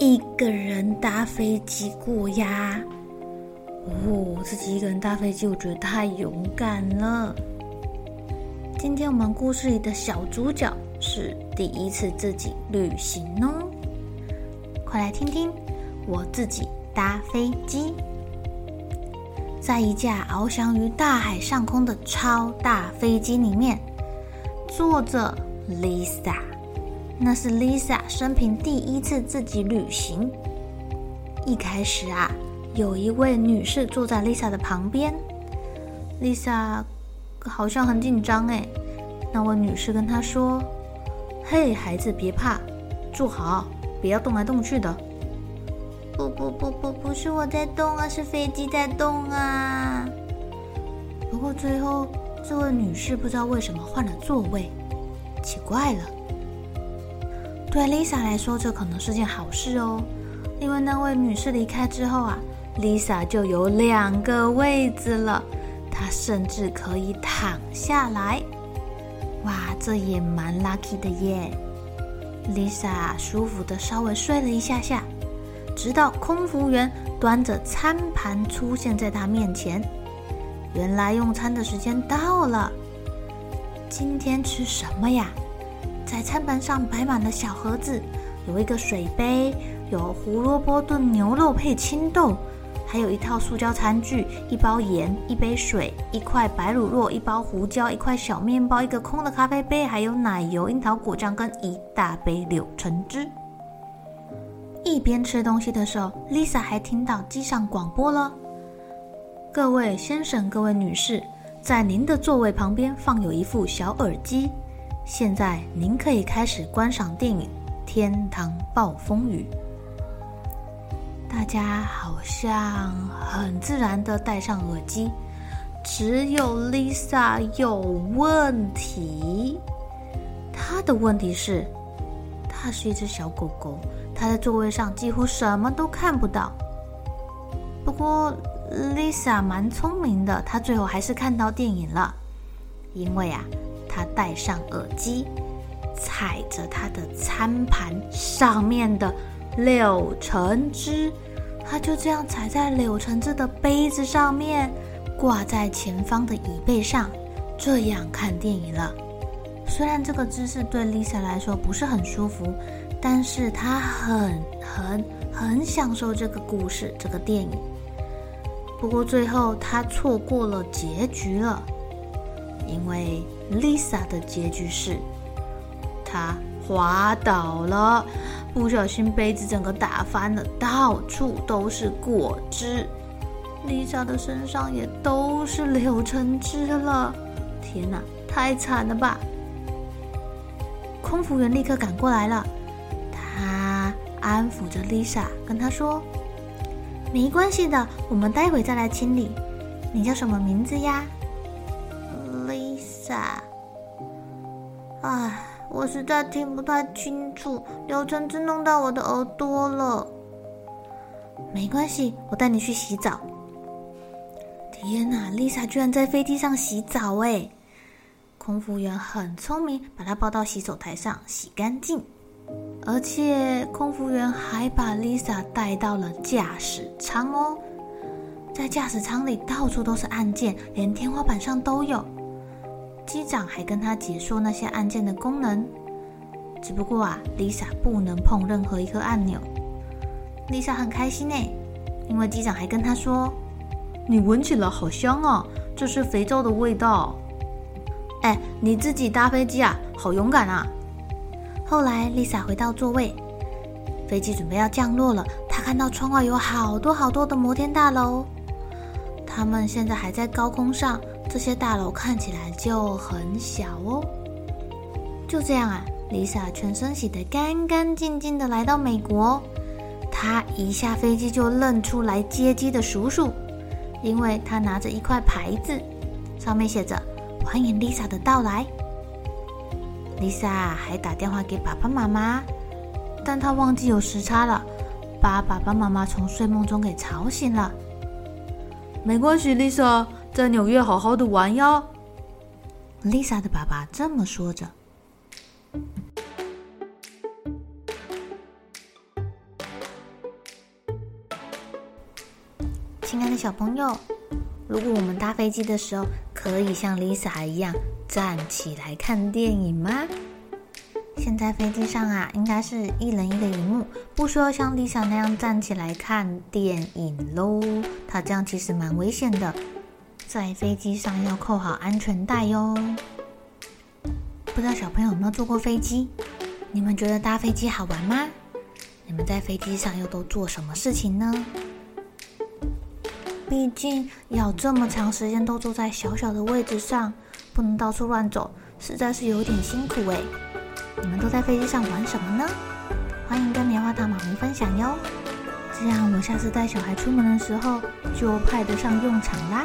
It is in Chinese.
一个人搭飞机过呀？哦，自己一个人搭飞机，我觉得太勇敢了。今天我们故事里的小主角是第一次自己旅行哦，快来听听我自己搭飞机。在一架翱翔于大海上空的超大飞机里面，坐着 Lisa。那是 Lisa 生平第一次自己旅行。一开始啊，有一位女士坐在 Lisa 的旁边，Lisa 好像很紧张哎。那位女士跟她说：“嘿，孩子，别怕，坐好，不要动来动去的。”不不不不，不是我在动啊，是飞机在动啊。不过最后，这位女士不知道为什么换了座位，奇怪了。对 Lisa 来说，这可能是件好事哦，因为那位女士离开之后啊，Lisa 就有两个位子了，她甚至可以躺下来。哇，这也蛮 lucky 的耶。Lisa 舒服的稍微睡了一下下。直到空服员端着餐盘出现在她面前，原来用餐的时间到了。今天吃什么呀？在餐盘上摆满了小盒子，有一个水杯，有胡萝卜炖牛肉配青豆，还有一套塑胶餐具，一包盐，一杯水，一块白乳酪，一包胡椒，一块小面包，一个空的咖啡杯，还有奶油、樱桃果酱跟一大杯柳橙汁。一边吃东西的时候，Lisa 还听到机上广播了：“各位先生、各位女士，在您的座位旁边放有一副小耳机。现在您可以开始观赏电影《天堂暴风雨》。”大家好像很自然的戴上耳机，只有 Lisa 有问题。她的问题是，她是一只小狗狗。他在座位上几乎什么都看不到。不过，Lisa 蛮聪明的，她最后还是看到电影了。因为啊，他戴上耳机，踩着他的餐盘上面的柳橙汁，他就这样踩在柳橙汁的杯子上面，挂在前方的椅背上，这样看电影了。虽然这个姿势对 Lisa 来说不是很舒服。但是他很很很享受这个故事，这个电影。不过最后他错过了结局了，因为 Lisa 的结局是，她滑倒了，不小心杯子整个打翻了，到处都是果汁，Lisa 的身上也都是柳橙汁了。天哪，太惨了吧！空服员立刻赶过来了。他安抚着 Lisa，跟她说：“没关系的，我们待会再来清理。你叫什么名字呀？”Lisa。唉，我实在听不太清楚，柳橙汁弄到我的耳朵了。没关系，我带你去洗澡。天哪，Lisa 居然在飞机上洗澡哎！空服员很聪明，把她抱到洗手台上洗干净。而且空服员还把 Lisa 带到了驾驶舱哦，在驾驶舱里到处都是按键，连天花板上都有。机长还跟他解说那些按键的功能。只不过啊，Lisa 不能碰任何一颗按钮。Lisa 很开心呢，因为机长还跟她说：“你闻起来好香啊，这是肥皂的味道。”哎，你自己搭飞机啊，好勇敢啊！后来，Lisa 回到座位，飞机准备要降落了。她看到窗外有好多好多的摩天大楼，他们现在还在高空上，这些大楼看起来就很小哦。就这样啊，Lisa 全身洗得干干净净的来到美国。她一下飞机就认出来接机的叔叔，因为他拿着一块牌子，上面写着。欢迎 Lisa 的到来。Lisa 还打电话给爸爸妈妈，但她忘记有时差了，把爸爸妈妈从睡梦中给吵醒了。没关系，Lisa 在纽约好好的玩呀。Lisa 的爸爸这么说着。亲爱的小朋友。如果我们搭飞机的时候可以像 Lisa 一样站起来看电影吗？现在飞机上啊，应该是一人一个荧幕，不需要像 Lisa 那样站起来看电影喽。他这样其实蛮危险的，在飞机上要扣好安全带哟。不知道小朋友有没有坐过飞机？你们觉得搭飞机好玩吗？你们在飞机上又都做什么事情呢？毕竟要这么长时间都坐在小小的位置上，不能到处乱走，实在是有点辛苦哎。你们都在飞机上玩什么呢？欢迎跟棉花糖妈咪分享哟，这样我下次带小孩出门的时候就派得上用场啦。